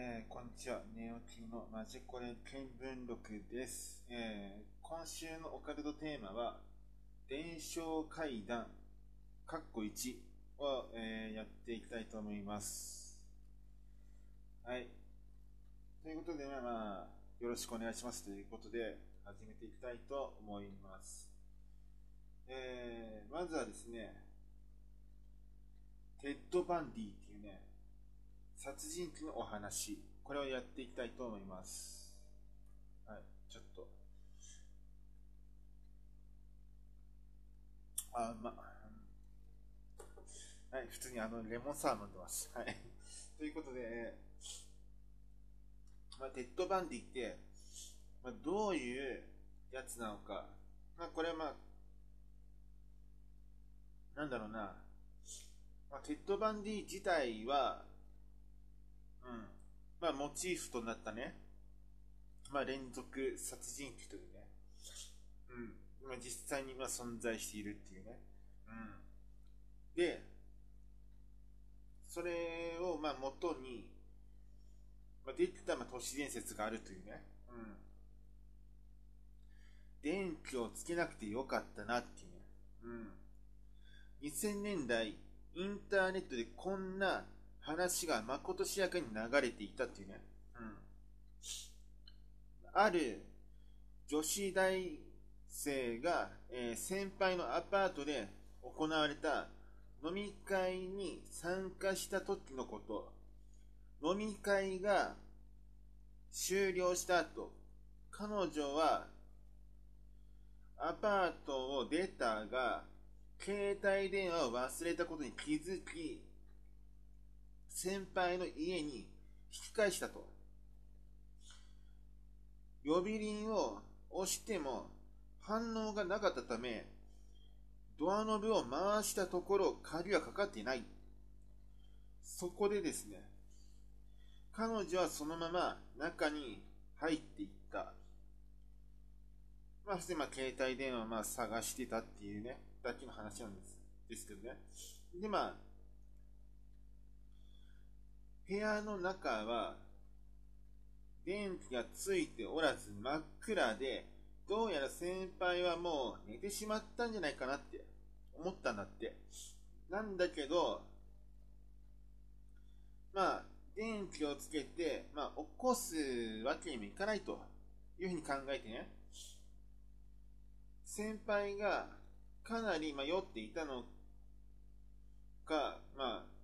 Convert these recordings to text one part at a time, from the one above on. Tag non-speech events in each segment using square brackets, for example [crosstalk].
えーこんにちは。ネオキのマジコレ見聞録です、えー今週のオカルトテーマは、伝承怪談、カッコ1を、えーやっていきたいと思います。はい。ということで、まあまあ、よろしくお願いしますということで、始めていきたいと思います。えまずはですね、テッド・バンディっていうね、殺人鬼のお話、これをやっていきたいと思います。はい、ちょっと。あ、ま、はい、普通にあの、レモンサワー飲んでます。はい。ということで、まあ、テッド・バンディって、まあ、どういうやつなのか。まあ、これはまあ、なんだろうな。まあ、テッド・バンディ自体は、うん。まあ、モチーフとなったね。まあ、連続殺人鬼というね。うん。まあ、実際にま存在しているっていうね。うん。で、それをまあ元に、まあ、できたまあ都市伝説があるというね。うん。電気をつけなくてよかったなっていうね。うん。2000年代、インターネットでこんな話がまことしやかに流れていたっていうね。うん。ある女子大生が、えー先輩のアパートで行われた飲み会に参加した時のこと。飲み会が終了した後、彼女はアパートを出たが、携帯電話を忘れたことに気づき、先輩の家に引き返したと。呼び鈴を押しても反応がなかったため、ドアノブを回したところ鍵はかかっていない。そこでですね、彼女はそのまま中に入っていった。まあ、そしてまあ携帯電話をまあ探してたっていうね、だけの話なんですですけどね。で、まあ、部屋の中は、電気がついておらず真っ暗で、どうやら先輩はもう寝てしまったんじゃないかなって思ったんだって。なんだけど、まあ、電気をつけて、まあ、起こすわけにもいかないというふうに考えてね、先輩がかなりまあ酔っていたのか、まあ、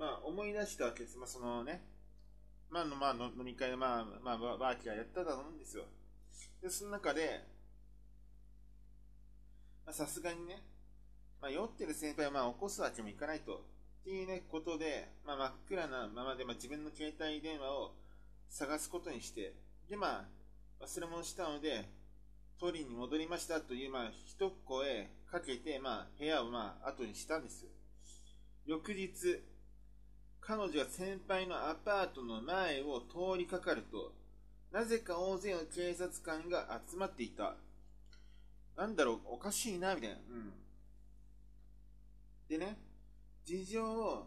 まあ思い出したわけです。まあそのね、まあの、まあ飲み会でまあ、まあ、ワーキャーやったと思うんですよ。で、その中で、まあさすがにね、まあ酔ってる先輩はまあ起こすわけにもいかないと。っていうね、ことで、まあ真っ暗なままで、まあ自分の携帯電話を探すことにして、で、まあ、忘れ物したので、取りに戻りましたという、まあ、一声かけて、まあ、部屋をまあ、後にしたんですよ。翌日、彼女が先輩のアパートの前を通りかかると、なぜか大勢の警察官が集まっていた。なんだろう、おかしいな、みたいな。うん。でね、事情を、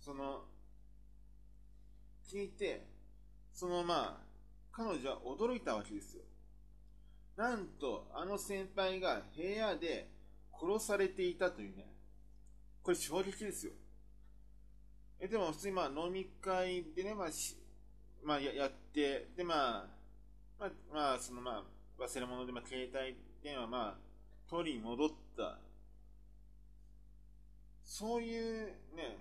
その、聞いて、そのまあ、彼女は驚いたわけですよ。なんと、あの先輩が部屋で殺されていたというね。これ衝撃ですよ。え、でも普通にまあ飲み会でね、まあし、まあややって、でまあ、まあ、まあ、そのまあ、忘れ物でまあ携帯電話まあ、取り戻った。そういうね、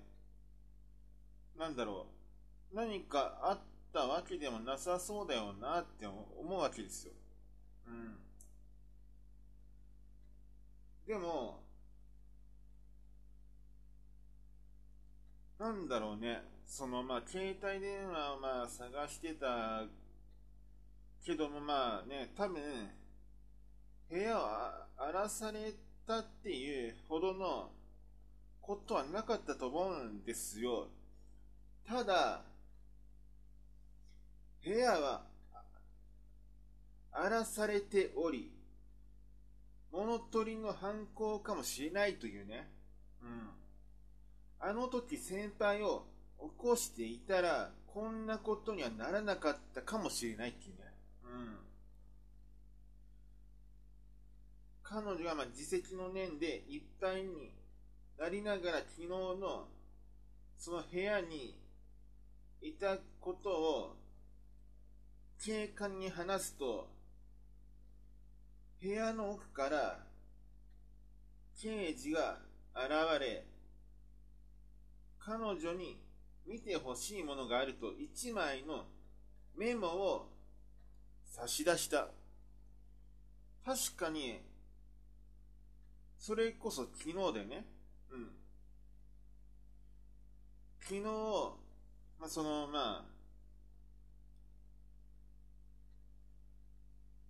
なんだろう。何かあったわけでもなさそうだよなって思うわけですよ。うん。でも、なんだろうね。そのまあ、携帯電話をまあ探してたけどもまあね、多分、部屋を荒らされたっていうほどのことはなかったと思うんですよ。ただ、部屋は荒らされており、物の鳥の犯行かもしれないというね。うん。あの時先輩を起こしていたら、こんなことにはならなかったかもしれないっていうね。うん。彼女がまあ自責の念でいっぱいになりながら昨日のその部屋にいたことを警官に話すと部屋の奥から刑事が現れ彼女に見てほしいものがあると一枚のメモを差し出した。確かにそれこそ昨日だよね。うん。昨日、まあ、そのまあ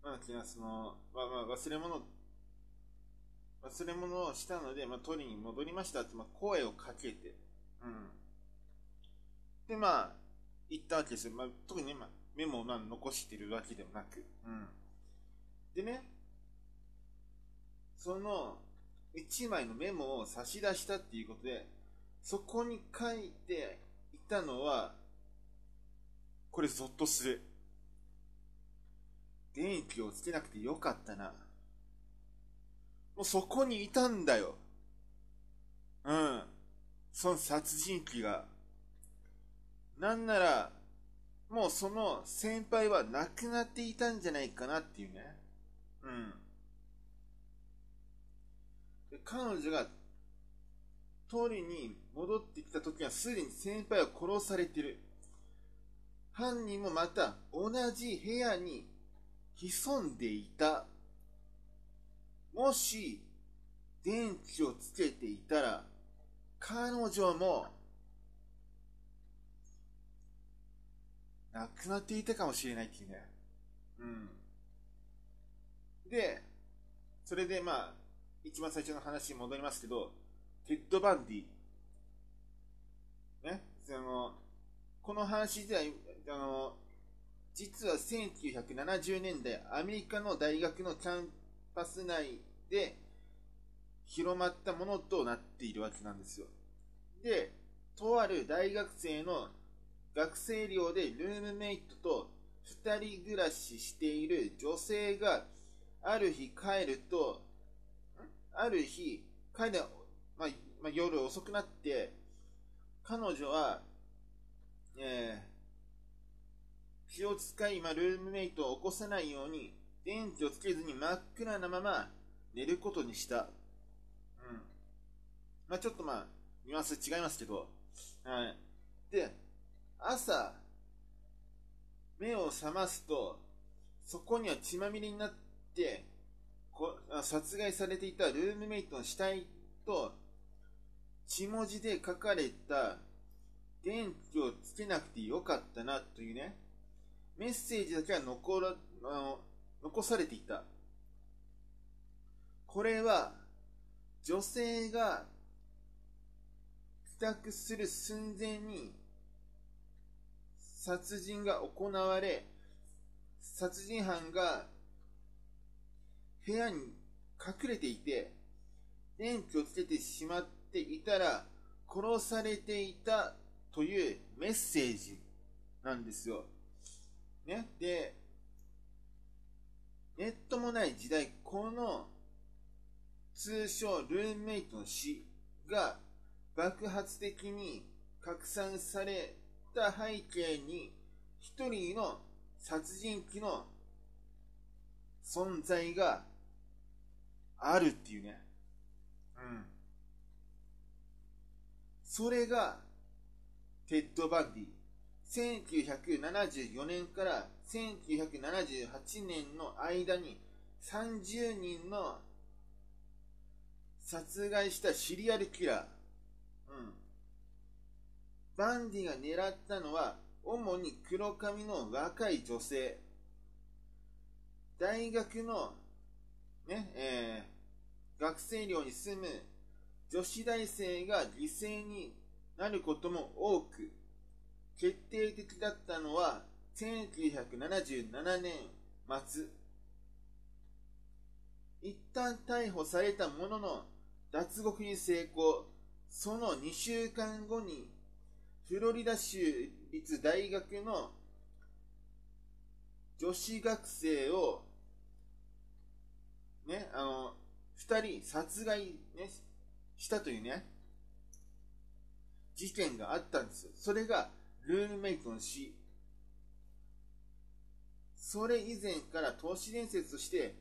まあ、昨日その、まあ、まあ、忘れ物、忘れ物をしたので、まあ、取りに戻りましたって、まあ、声をかけて、うん。で、まあ、行ったわけですよ。まあ、特にね、まあ、メモをまあ残してるわけでもなく、うん。でね、その、一枚のメモを差し出したっていうことで、そこに書いていたのは、これゾッとする。電気をつけなくてよかったな。もうそこにいたんだよ。その殺人鬼が。なんなら、もうその先輩は亡くなっていたんじゃないかなっていうね。うん。で彼女が通りに戻ってきた時はすでに先輩は殺されてる。犯人もまた同じ部屋に潜んでいた。もし、電気をつけていたら、彼女も、亡くなっていたかもしれないっていうね。うん。で、それでまあ、一番最初の話に戻りますけど、テッド・バンディ。ね、その、この話自体、あの、実は1970年代、アメリカの大学のキャンパス内で広まったものとなっているわけなんですよ。で、とある大学生の学生寮でルームメイトと2人暮らししている女性がある日帰ると、ある日、帰る、まあ、まあ、夜遅くなって、彼女は、えー気を使い、まあ、ルームメイトを起こさないように、電気をつけずに真っ暗なまま寝ることにした。まあ、ちょっとまあ、ニュアンス違いますけど、はい。で、朝、目を覚ますと、そこには血まみれになって、こ殺害されていたルームメイトの死体と、血文字で書かれた、電気をつけなくてよかったなというね、メッセージだけは残らあの残されていた。これは、女性が宅する寸前に殺人が行われ、殺人犯が部屋に隠れていて、電気をつけてしまっていたら殺されていたというメッセージなんですよ。ね。で、ネットもない時代、この通称ルームメイトの死が爆発的に拡散された背景に一人の殺人鬼の存在があるっていうね。うん。それがテッド・バンディ。1974年から1978年の間に30人の殺害したシリアルキラー。バンディが狙ったのは主に黒髪の若い女性。大学のね、えー、学生寮に住む女子大生が犠牲になることも多く、決定的だったのは1977年末。一旦逮捕されたものの、脱獄に成功。その2週間後に、フロリダ州立大学の女子学生を、ね、あの、二人殺害、ね、したというね、事件があったんですよ。それが、ルームメイトの死。それ以前から都市伝説として、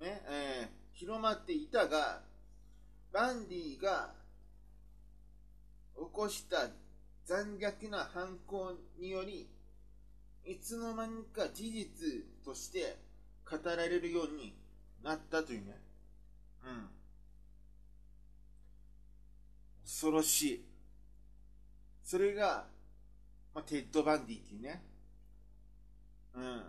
ね、えー、広まっていたが、バンディが起こした残虐な犯行により、いつの間にか事実として語られるようになったというね。うん。恐ろしい。それが、まあ、テッド・バンディっていうね。うん。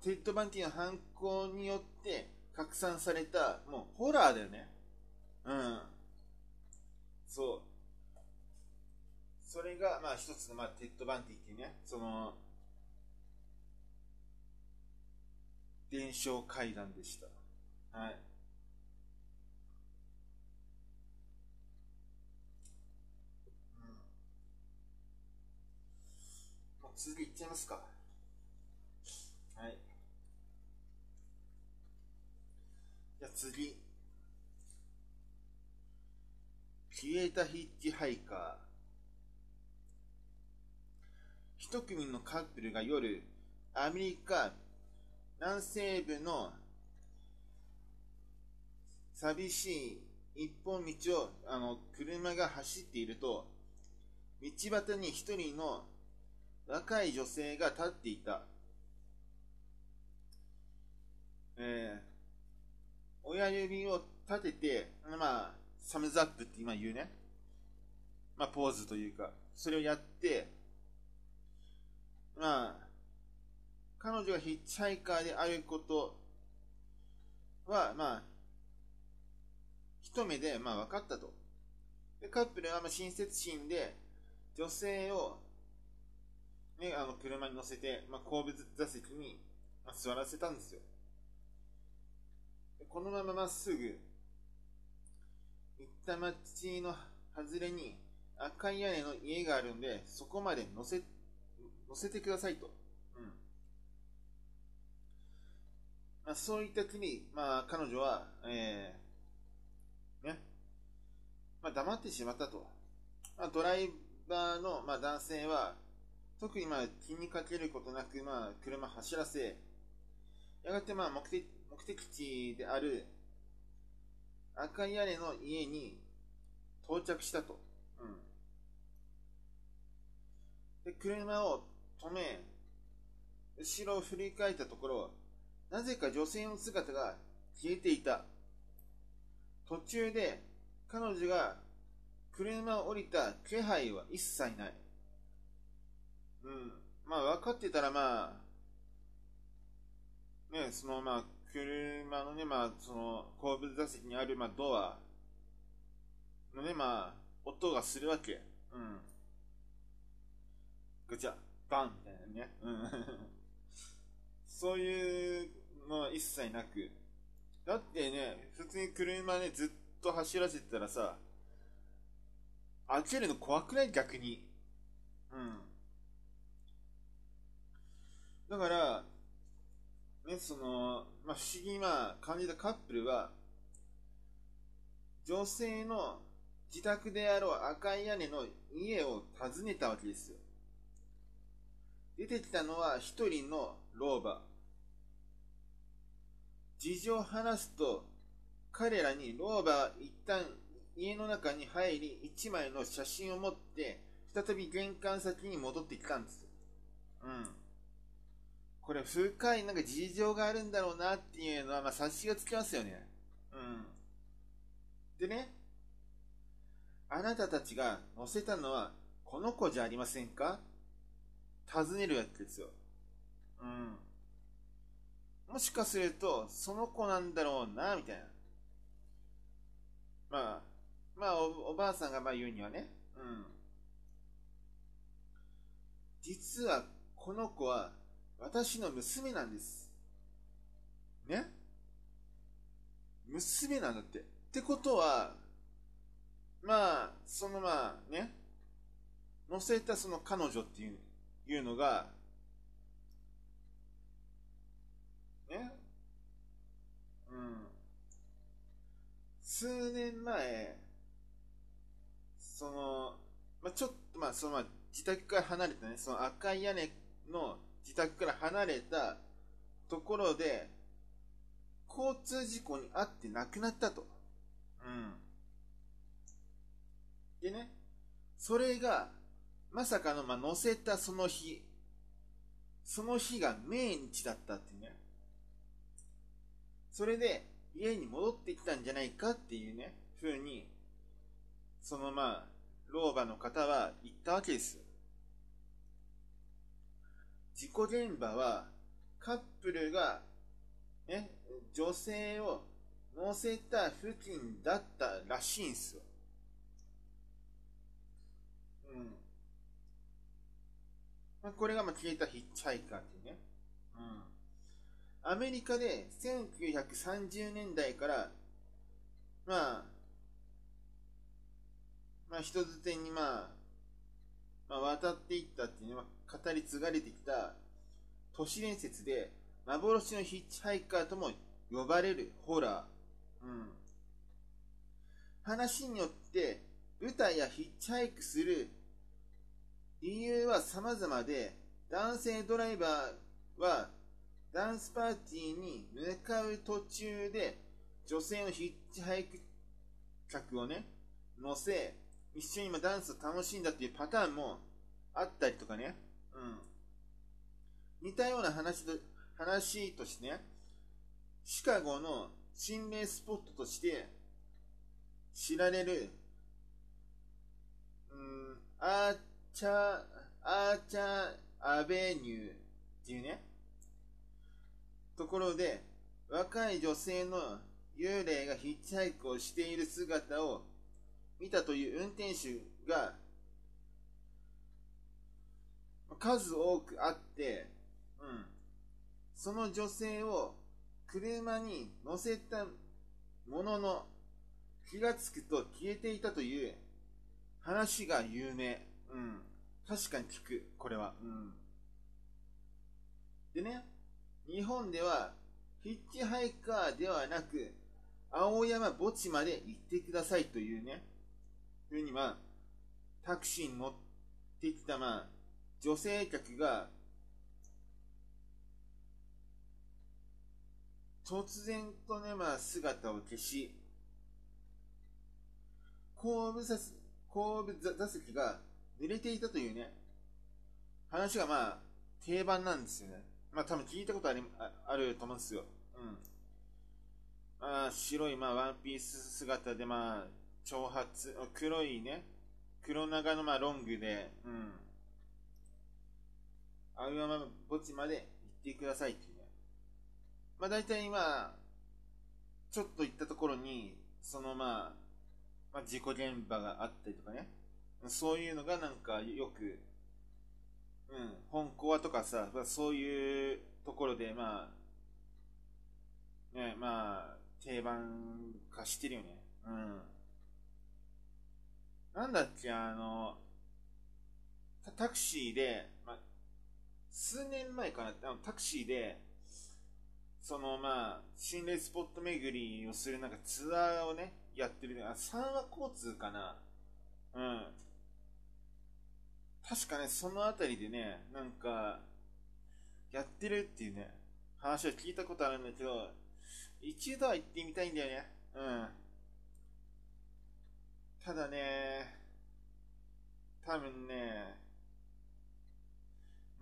テッド・バンディの犯行によって拡散された、もうホラーだよね。うん。そう。それが、まあ一つの、まあ、テッド・バンディっていうね、その、伝承怪談でした。はい。うん。もう続きいっちゃいますか。はい。じゃあ次。消えたヒッチハイカー。一組のカップルが夜、アメリカ南西部の寂しい一本道をあの車が走っていると、道端に一人の若い女性が立っていた。えー、親指を立てて、まあ、サムズアップって今言うね。まあ、ポーズというか、それをやって、まあ、彼女がヒッチハイカーであることは、まあ、一目で、まあ、分かったと。で、カップルは、まあ、親切心で、女性を、ね、あの、車に乗せて、まあ、後部座席に、まあ、座らせたんですよ。でこのまままっすぐ、行った町の外れに赤い屋根の家があるんで、そこまで乗せ、乗せてくださいと。まあ、そういった時に、まあ、彼女は、えー、ね、まあ、黙ってしまったと。まあ、ドライバーの、まあ、男性は、特に、まあ、気にかけることなく、まあ、車走らせ、やがて、まあ、目的、目的地である、赤い屋根の家に到着したと。うん。で、車を止め、後ろを振り返ったところ、なぜか女性の姿が消えていた。途中で彼女が車を降りた気配は一切ない。うん。まあ分かってたらまあ、ね、そのまあ車のね、まあその後部座席にあるまあドアのね、まあ音がするわけ。うん。ぐちゃ、バンみたいなね。うん。そういうのは一切なく。だってね、普通に車ね、ずっと走らせてたらさ、開けるの怖くない？逆に。うん。だから、ね、その、まあ、不思議な感じたカップルは、女性の自宅であろう赤い屋根の家を訪ねたわけですよ。出てきたのは一人の老婆。事情を話すと、彼らに老婆は一旦家の中に入り、一枚の写真を持って、再び玄関先に戻ってきたんです。うん。これ深いなんか事情があるんだろうなっていうのは、まあ察しがつきますよね。うん。でね、あなたたちが載せたのはこの子じゃありませんか？尋ねるわけですよ。うん。もしかすると、その子なんだろうな、みたいな。まあ、まあお、おばあさんがまあ言うにはね、うん。実は、この子は、私の娘なんです。ね？娘なんだって。ってことは、まあ、そのまあね、乗せたその彼女っていういうのが、ね、うん、数年前、その、まあ、ちょっとまあ、そのまあ、自宅から離れたね、その赤い屋根の自宅から離れたところで、交通事故に遭って亡くなったと。うん。でね、それが、まさかの、まあ、乗せたその日、その日が命日だったっていうね。それで、家に戻ってきたんじゃないかっていうね、ふうに、そのまあ、老婆の方は言ったわけですよ。事故現場は、カップルが、ね、女性を乗せた付近だったらしいんですよ。うん。まあ、これがまあ消えたヒッチハイカーっていうね。うん。アメリカで1930年代から、まあ、まあ人づてにまあ、まあ渡っていったっていうのは語り継がれてきた都市伝説で幻のヒッチハイカーとも呼ばれるホラー。うん。話によって舞台やヒッチハイクする理由は様々で、男性ドライバーはダンスパーティーに向かう途中で女性のヒッチハイク客をね、乗せ、一緒に今ダンスを楽しんだっていうパターンもあったりとかね。うん。似たような話と、話としてね、シカゴの心霊スポットとして知られる、うん、アーチャ、アーチャーアベニューっていうね、ところで、若い女性の幽霊がヒッチハイクをしている姿を見たという運転手が数多くあって、うん。その女性を車に乗せたものの気がつくと消えていたという話が有名。うん。確かに聞く、これは。うん。でね、日本ではヒッチハイカーではなく、青山墓地まで行ってくださいというね、ふうにまあ、タクシーに乗ってきたまあ、女性客が突然とね、まあ、姿を消し、後部座後部座席が濡れていたというね、話がまあ、定番なんですよね。まあ多分聞いたことありあると思うんですよ。うん。まあ、白いまあワンピース姿でまあ、長髪、黒いね、黒長のまあロングで、うん。青山墓地まで行ってくださいっていうね。まあ大体まあ、ちょっと行ったところに、そのまあ、まあ事故現場があったりとかね。そういうのがなんかよく、うん、本コアとかさ、そういうところでまあ、ね、まあ、定番化してるよね。うん。なんだっけ、あの、タクシーで、まあ、数年前かな、あのタクシーで、そのまあ、心霊スポット巡りをするなんかツアーをね、やってる、あ、三和交通かな。うん。確かね、そのあたりでね、なんか、やってるっていうね、話を聞いたことあるんだけど、一度は行ってみたいんだよね。うん。ただね、多分ね、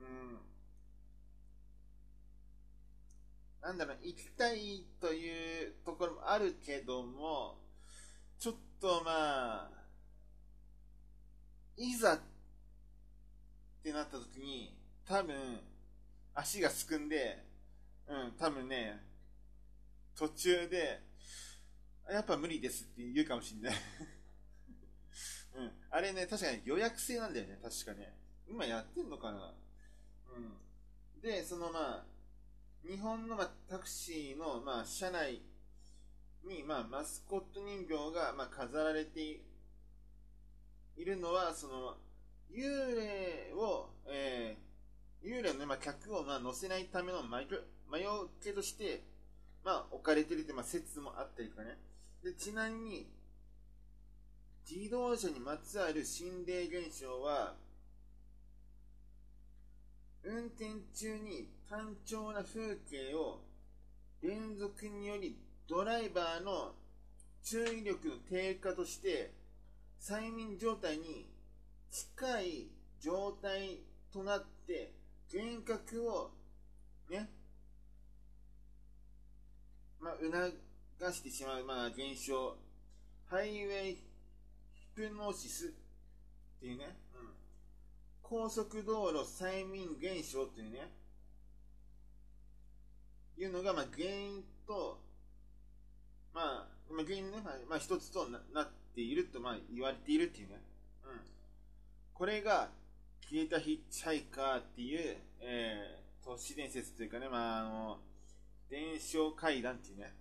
うん。なんだろう、行きたいというところもあるけども、ちょっとまあ、いざってなった時に、多分、足がすくんで、うん、多分ね、途中で、やっぱ無理ですって言うかもしんない [laughs] うん。あれね、確かに予約制なんだよね、確かね。今やってんのかなうん。で、そのまあ、日本の、まあ、タクシーの、まあ、車内に、まあ、マスコット人形が、まあ、飾られているのは、その、幽霊を、えー、幽霊の、ね、まあ、客を、まあ、乗せないための魔除けとして、まあ、置かれてるって、まあ、説もあったりとかね。で、ちなみに、自動車にまつわる心霊現象は、運転中に単調な風景を連続によりドライバーの注意力の低下として催眠状態に近い状態となって幻覚をね、まあ、促してしまう、まあ、現象、ハイウェイヒプノシスっていうね、うん、高速道路催眠現象っていうね、いうのが、まあ、原因と、まあ、まあ、原因ね、まあ、一つとななっていると、まあ、言われているっていうね。これが、消えたヒッチハイカーっていう、えー、都市伝説というかね、まあ、あの、伝承階段っていうね。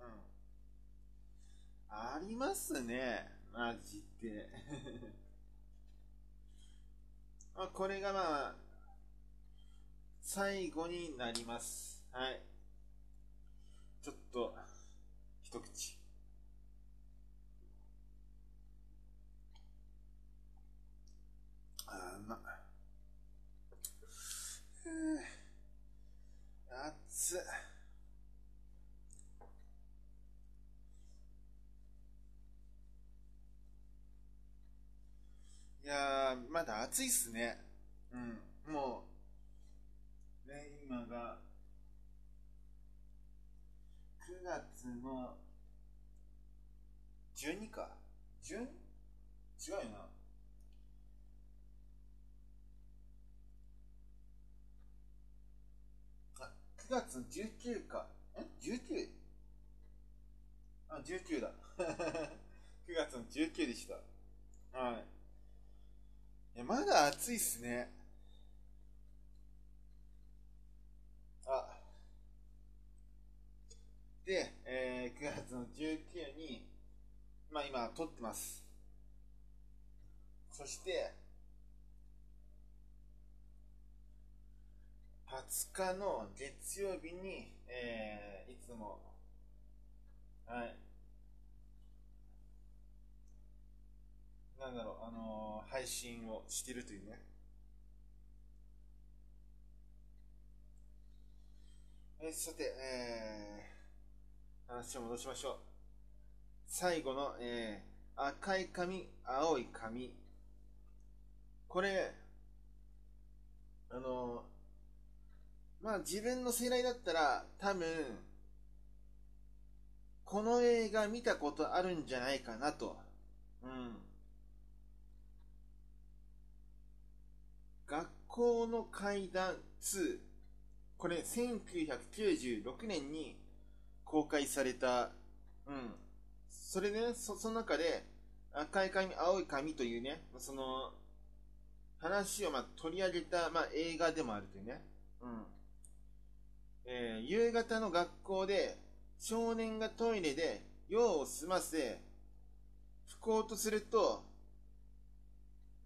うん。ありますね。マジで。[laughs] まあ、これがまあ、最後になります。はい。ちょっと、一口。あうま熱っ。いやまだ暑いっすね。うん。もう、ね、今が、9月の12か。1違うよな。9月19か。え ?19? あ、19だ。[laughs] 9月の19でした。はい。いや、まだ暑いっすね。あ、で、えー、9月の19に、まあ今撮ってます。そして、20日の月曜日に、えー、いつも、はい、なんだろう、あのー、配信をしているというね。えさて、えー、話を戻しましょう。最後の、えー、赤い髪、青い髪。これ、あの、まあ自分の世代だったら多分、この映画見たことあるんじゃないかなと。うん。学校の階段2。これ1996年に公開された、うん。それでね、そ、その中で、赤い髪、青い髪というね、その、話をまあ取り上げた、まあ、映画でもあるというね。うん。えー、夕方の学校で、少年がトイレで用を済ませ、拭こうとすると、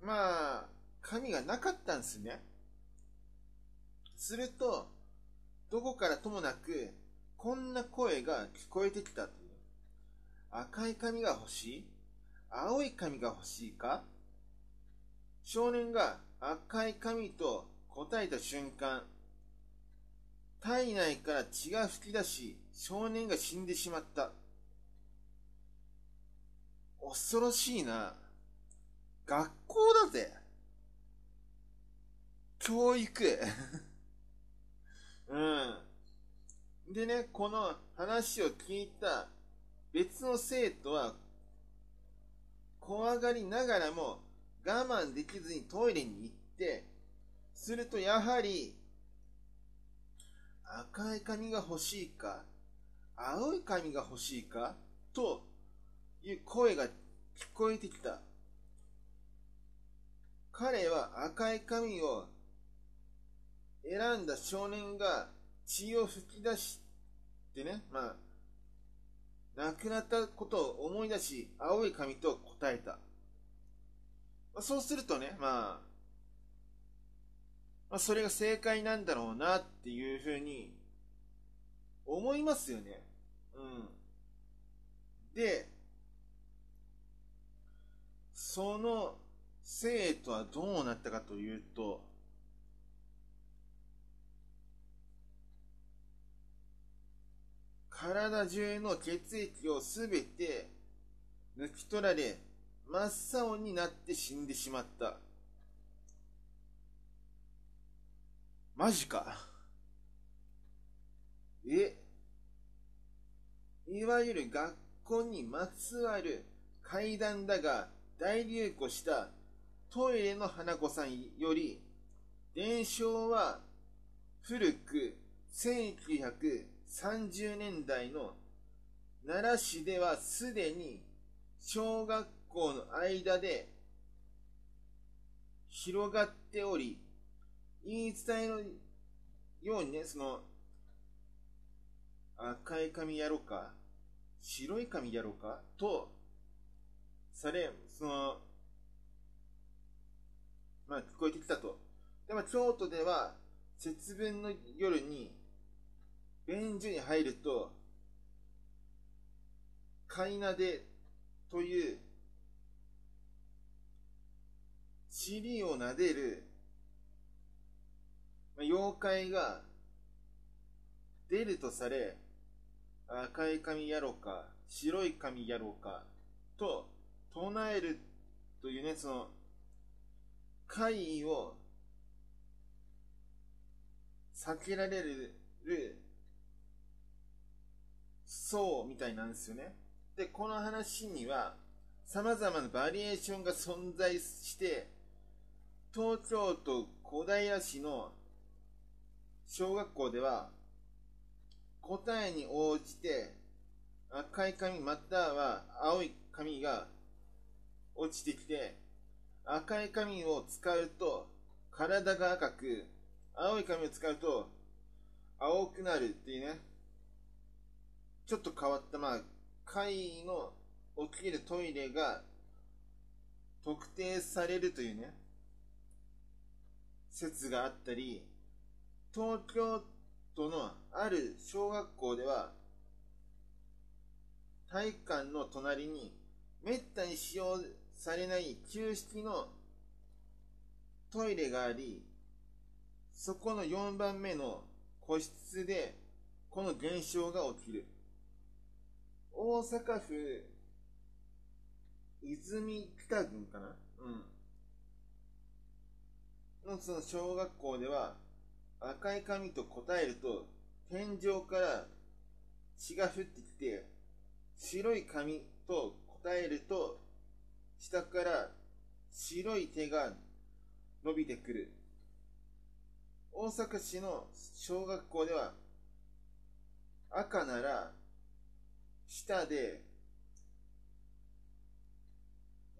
まあ、髪がなかったんですね。すると、どこからともなく、こんな声が聞こえてきたという。赤い髪が欲しい？青い髪が欲しいか？少年が赤い髪と答えた瞬間、体内から血が噴き出し、少年が死んでしまった。恐ろしいな。学校だぜ。教育。[laughs] うん。でね、この話を聞いた別の生徒は、怖がりながらも我慢できずにトイレに行って、するとやはり、赤い髪が欲しいか、青い髪が欲しいか、という声が聞こえてきた。彼は赤い髪を選んだ少年が血を吹き出してね、まあ、亡くなったことを思い出し、青い髪と答えた。まあ、そうするとね、まあ、まあ、それが正解なんだろうなっていうふうに思いますよね。うん。で、その生徒はどうなったかというと、体中の血液をすべて抜き取られ、真っ青になって死んでしまった。マジか。え？いわゆる学校にまつわる階段だが大流行したトイレの花子さんより伝承は古く1930年代の奈良市ではすでに小学校の間で広がっており言い伝えのようにね、その、赤い髪やろうか、白い髪やろうか、と、され、その、まあ、聞こえてきたと。でも、京都では、節分の夜に、便所に入ると、飼いなでという、尻を撫でる妖怪が出るとされ、赤い髪やろうか、白い髪やろうか、と唱えるというね、その、怪異を避けられる層みたいなんですよね。で、この話には様々なバリエーションが存在して、東京都小平市の小学校では答えに応じて赤い紙または青い紙が落ちてきて赤い紙を使うと体が赤く青い紙を使うと青くなるっていうね。ちょっと変わったまあ階の起きるトイレが特定されるというね。説があったり東京都のある小学校では体育館の隣にめったに使用されない旧式のトイレがありそこの4番目の個室でこの現象が起きる。大阪府泉北郡かな？うん。のその小学校では赤い髪と答えると、天井から血が降ってきて、白い髪と答えると、下から白い手が伸びてくる。大阪市の小学校では、赤なら、下で、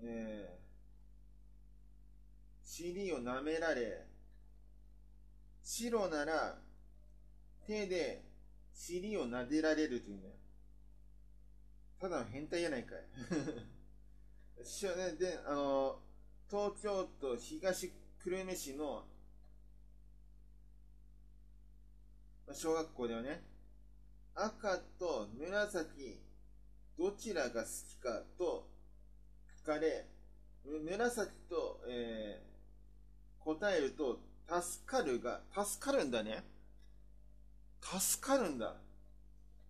えー、尻を舐められ、白なら手で尻を撫でられるというね。ただの変態やないかい。[laughs] で、あの、東京都東久留米市の小学校ではね、赤と紫、どちらが好きかと聞かれ、紫と、えー、答えると助かるが、助かるんだね。助かるんだ。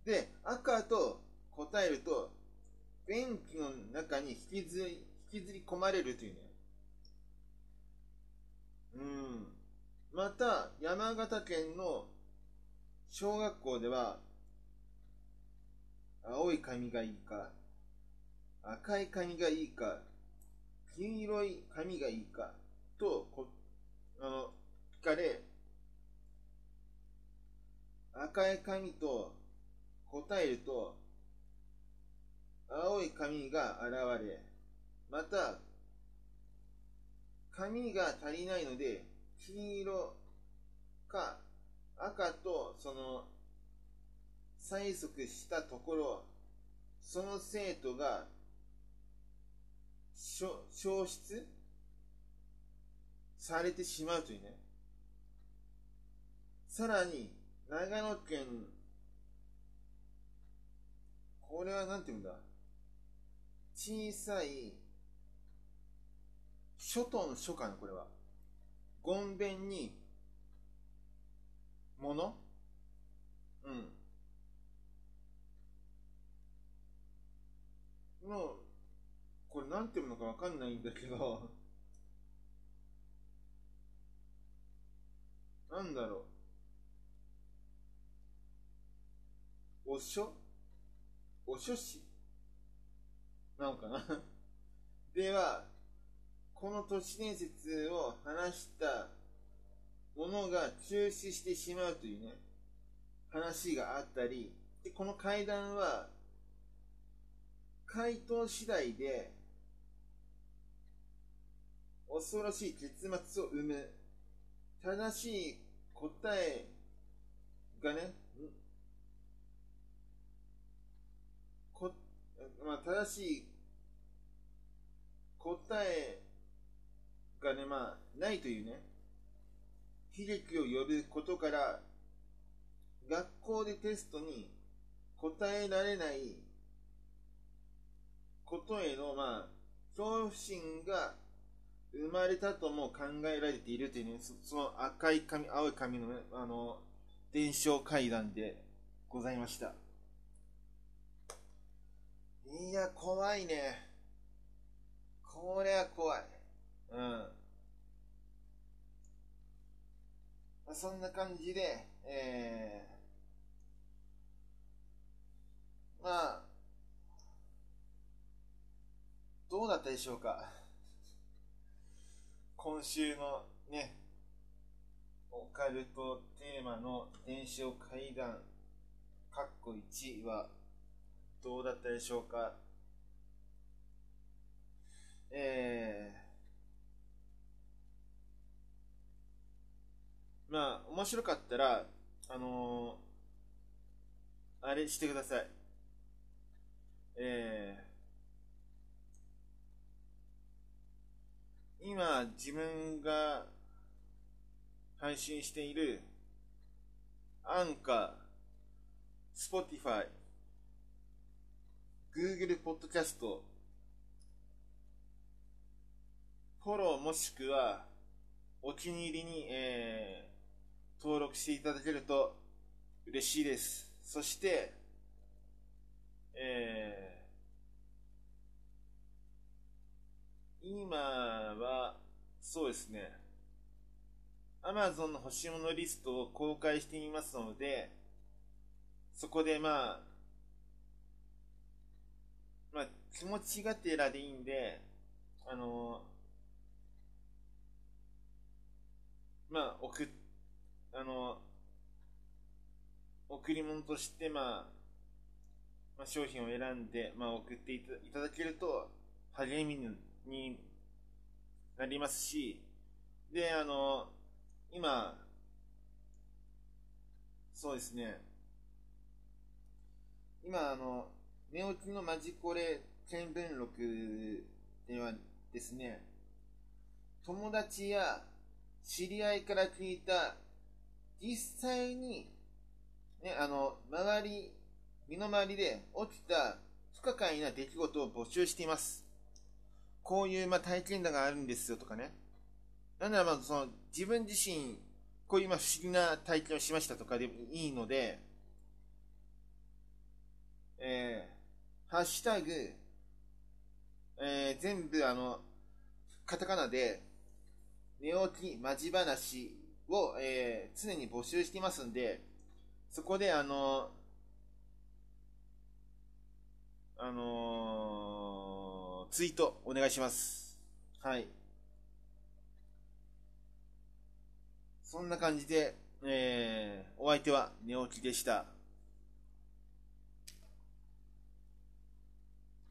で、赤と答えると、便器の中に引きずり、引きずり込まれるというね。うん。また、山形県の小学校では、青い髪がいいか、赤い髪がいいか、黄色い髪がいいか、と、あの、かれ、赤い髪と答えると、青い髪が現れ、また、髪が足りないので、黄色か赤とその、催促したところ、その生徒が消失されてしまうというね。さらに、長野県、これはなんて言うんだ？小さい、諸島の書かな、これは。ごんべんに、もの？うん。もう、これなんていうのかわかんないんだけどなんだろうおしょ？おしょし？なのかな？[laughs] では、この都市伝説を話したものが中止してしまうというね、話があったり、で、この階段は、回答次第で、恐ろしい結末を生む、正しい答えがね、まあ、正しい答えがね、まあ、ないというね、悲劇を呼ぶことから、学校でテストに答えられないことへの、まあ、恐怖心が生まれたとも考えられているというね、その赤い紙、青い紙のね、あの、伝承階段でございました。いや、怖いね。これは怖い。うん。そんな感じで、えー、まあ、どうだったでしょうか？[laughs] 今週のね、オカルトテーマの伝承階段、カッコ1はどうだったでしょうか？えー、まあ、面白かったら、あのー、あれしてください。えー、今自分が配信しているアンカー、スポティファイ、Google ポッドキャスト、フォローもしくはお気に入りに、えー、登録していただけると嬉しいです。そして、えー今は、そうですね。Amazon の欲しいものリストを公開していますので、そこでまあ、気持ちがてらでいいんで、あのまあ、送、あの贈り物として、まあ、まあ、商品を選んで、まあ、送っていただけると、励みにになりますし、で、あの、今、そうですね、今、あの、寝起きのマジコレ見聞録ではですね、友達や知り合いから聞いた、実際に、ね、あの、周り、身の回りで起きた不可解な出来事を募集しています。こういうまあ体験談があるんですよとかね。なんならまあその自分自身、こういうまあ不思議な体験をしましたとかでもいいので、えー、ハッシュタグ、えー、全部あの、カタカナで、寝起きマジ話を、えー、常に募集していますんで、そこであの、あのーツイートお願いします。はい。そんな感じで、えー、お相手は寝起きでした。